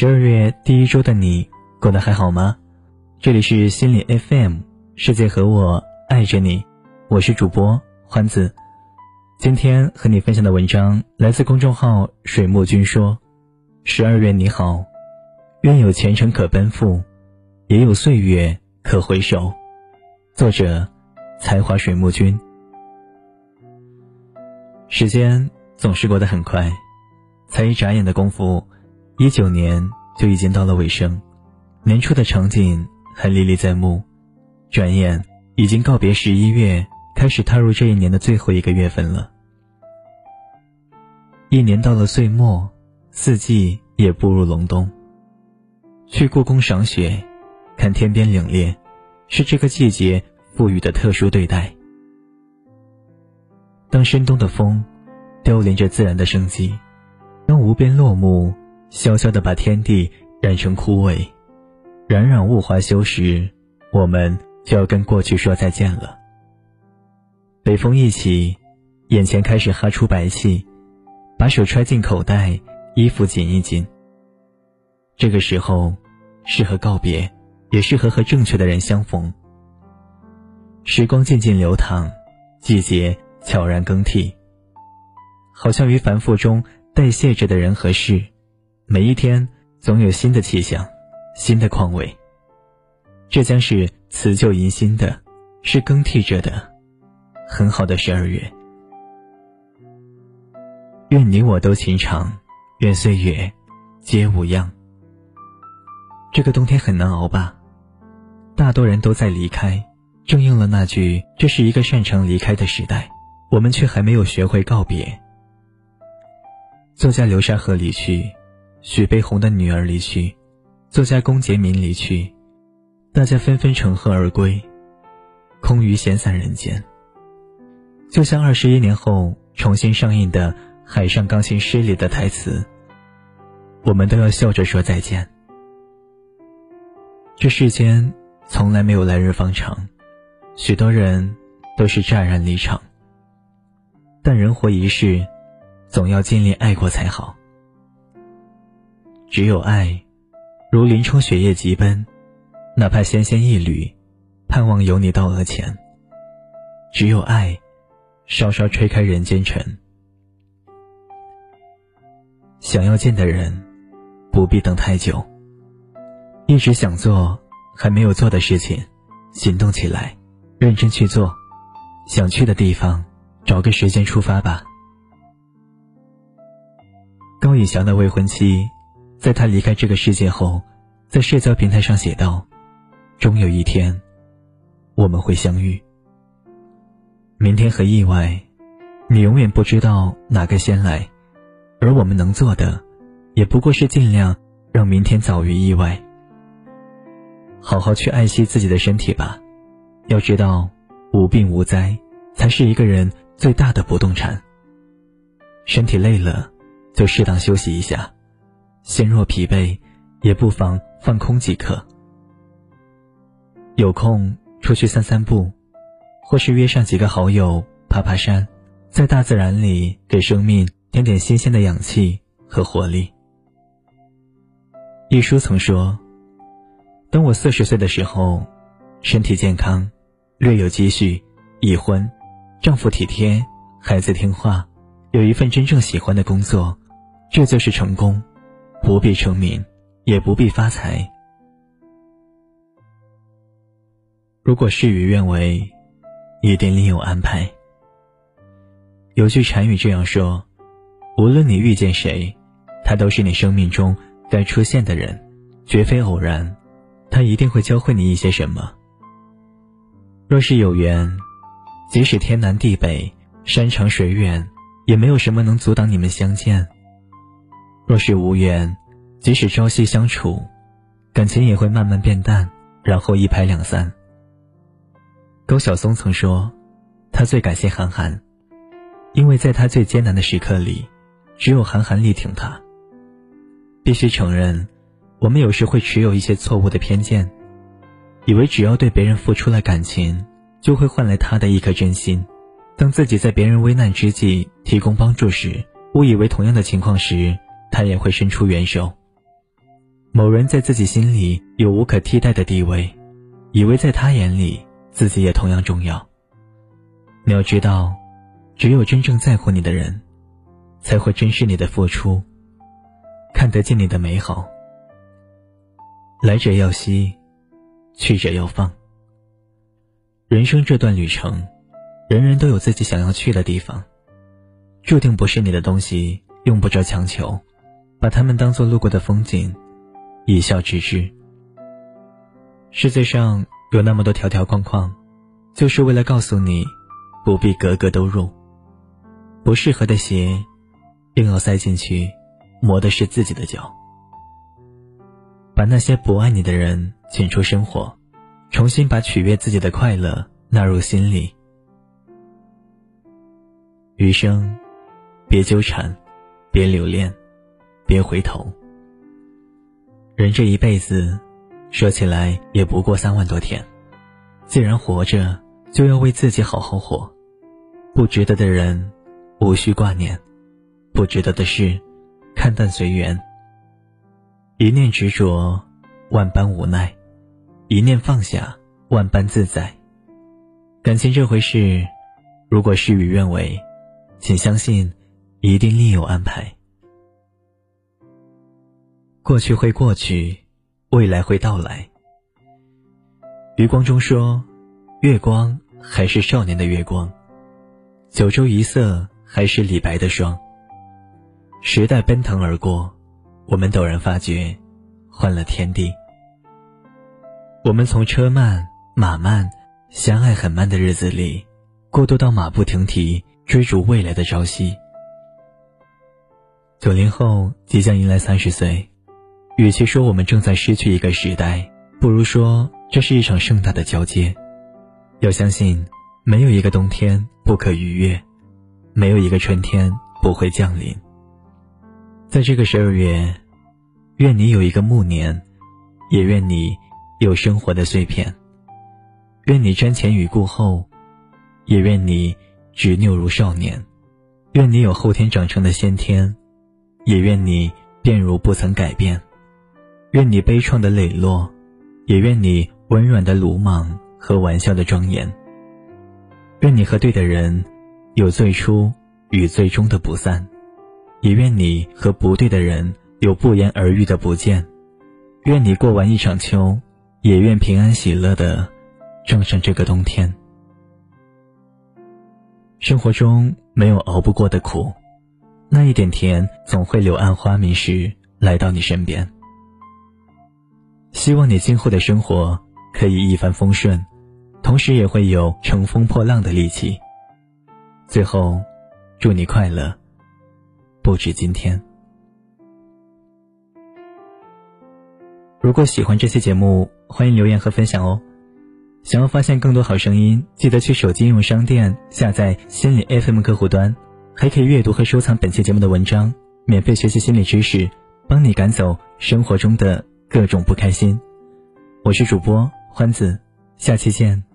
十二月第一周的你过得还好吗？这里是心理 FM，世界和我爱着你，我是主播欢子。今天和你分享的文章来自公众号水墨君说：“十二月你好，愿有前程可奔赴，也有岁月可回首。”作者：才华水墨君。时间总是过得很快，才一眨眼的功夫。一九年就已经到了尾声，年初的场景还历历在目，转眼已经告别十一月，开始踏入这一年的最后一个月份了。一年到了岁末，四季也步入隆冬。去故宫赏雪，看天边凛冽，是这个季节赋予的特殊对待。当深冬的风凋零着自然的生机，当无边落木。悄悄地把天地染成枯萎，冉冉物华休时，我们就要跟过去说再见了。北风一起，眼前开始哈出白气，把手揣进口袋，衣服紧一紧。这个时候，适合告别，也适合和正确的人相逢。时光静静流淌，季节悄然更替，好像于繁复中代谢着的人和事。每一天总有新的气象，新的况味。这将是辞旧迎新的，是更替着的，很好的十二月。愿你我都情长，愿岁月皆无恙。这个冬天很难熬吧？大多人都在离开，正应了那句：这是一个擅长离开的时代，我们却还没有学会告别。作家流沙河离去。许悲鸿的女儿离去，作家龚洁民离去，大家纷纷乘鹤而归，空余闲散人间。就像二十一年后重新上映的《海上钢琴师》里的台词：“我们都要笑着说再见。”这世间从来没有来日方长，许多人都是乍然离场。但人活一世，总要尽力爱过才好。只有爱，如林冲雪夜疾奔，哪怕纤纤一缕，盼望有你到额前。只有爱，稍稍吹开人间尘。想要见的人，不必等太久。一直想做还没有做的事情，行动起来，认真去做。想去的地方，找个时间出发吧。高以翔的未婚妻。在他离开这个世界后，在社交平台上写道：“终有一天，我们会相遇。明天和意外，你永远不知道哪个先来，而我们能做的，也不过是尽量让明天早于意外。好好去爱惜自己的身体吧，要知道，无病无灾才是一个人最大的不动产。身体累了，就适当休息一下。”心若疲惫，也不妨放空即可。有空出去散散步，或是约上几个好友爬爬山，在大自然里给生命添点新鲜的氧气和活力。一书曾说：“等我四十岁的时候，身体健康，略有积蓄，已婚，丈夫体贴，孩子听话，有一份真正喜欢的工作，这就是成功。”不必成名，也不必发财。如果事与愿违，一定另有安排。有句禅语这样说：无论你遇见谁，他都是你生命中该出现的人，绝非偶然。他一定会教会你一些什么。若是有缘，即使天南地北、山长水远，也没有什么能阻挡你们相见。若是无缘，即使朝夕相处，感情也会慢慢变淡，然后一拍两散。高晓松曾说，他最感谢韩寒，因为在他最艰难的时刻里，只有韩寒力挺他。必须承认，我们有时会持有一些错误的偏见，以为只要对别人付出了感情，就会换来他的一颗真心。当自己在别人危难之际提供帮助时，误以为同样的情况时。他也会伸出援手。某人在自己心里有无可替代的地位，以为在他眼里自己也同样重要。你要知道，只有真正在乎你的人，才会珍视你的付出，看得见你的美好。来者要惜，去者要放。人生这段旅程，人人都有自己想要去的地方，注定不是你的东西，用不着强求，把他们当做路过的风景。一笑置之。世界上有那么多条条框框，就是为了告诉你，不必格格都入。不适合的鞋，硬要塞进去，磨的是自己的脚。把那些不爱你的人请出生活，重新把取悦自己的快乐纳入心里。余生，别纠缠，别留恋，别回头。人这一辈子，说起来也不过三万多天。既然活着，就要为自己好好活。不值得的人，无需挂念；不值得的事，看淡随缘。一念执着，万般无奈；一念放下，万般自在。感情这回事，如果事与愿违，请相信，一定另有安排。过去会过去，未来会到来。余光中说：“月光还是少年的月光，九州一色还是李白的霜。”时代奔腾而过，我们陡然发觉，换了天地。我们从车慢马慢、相爱很慢的日子里，过渡到马不停蹄追逐未来的朝夕。九零后即将迎来三十岁。与其说我们正在失去一个时代，不如说这是一场盛大的交接。要相信，没有一个冬天不可逾越，没有一个春天不会降临。在这个十二月，愿你有一个暮年，也愿你有生活的碎片。愿你瞻前与顾后，也愿你执拗如少年。愿你有后天长成的先天，也愿你变如不曾改变。愿你悲怆的磊落，也愿你温软的鲁莽和玩笑的庄严。愿你和对的人有最初与最终的不散，也愿你和不对的人有不言而喻的不见。愿你过完一场秋，也愿平安喜乐的撞上这个冬天。生活中没有熬不过的苦，那一点甜总会柳暗花明时来到你身边。希望你今后的生活可以一帆风顺，同时也会有乘风破浪的力气。最后，祝你快乐，不止今天。如果喜欢这期节目，欢迎留言和分享哦。想要发现更多好声音，记得去手机应用商店下载心理 FM 客户端，还可以阅读和收藏本期节目的文章，免费学习心理知识，帮你赶走生活中的。各种不开心，我是主播欢子，下期见。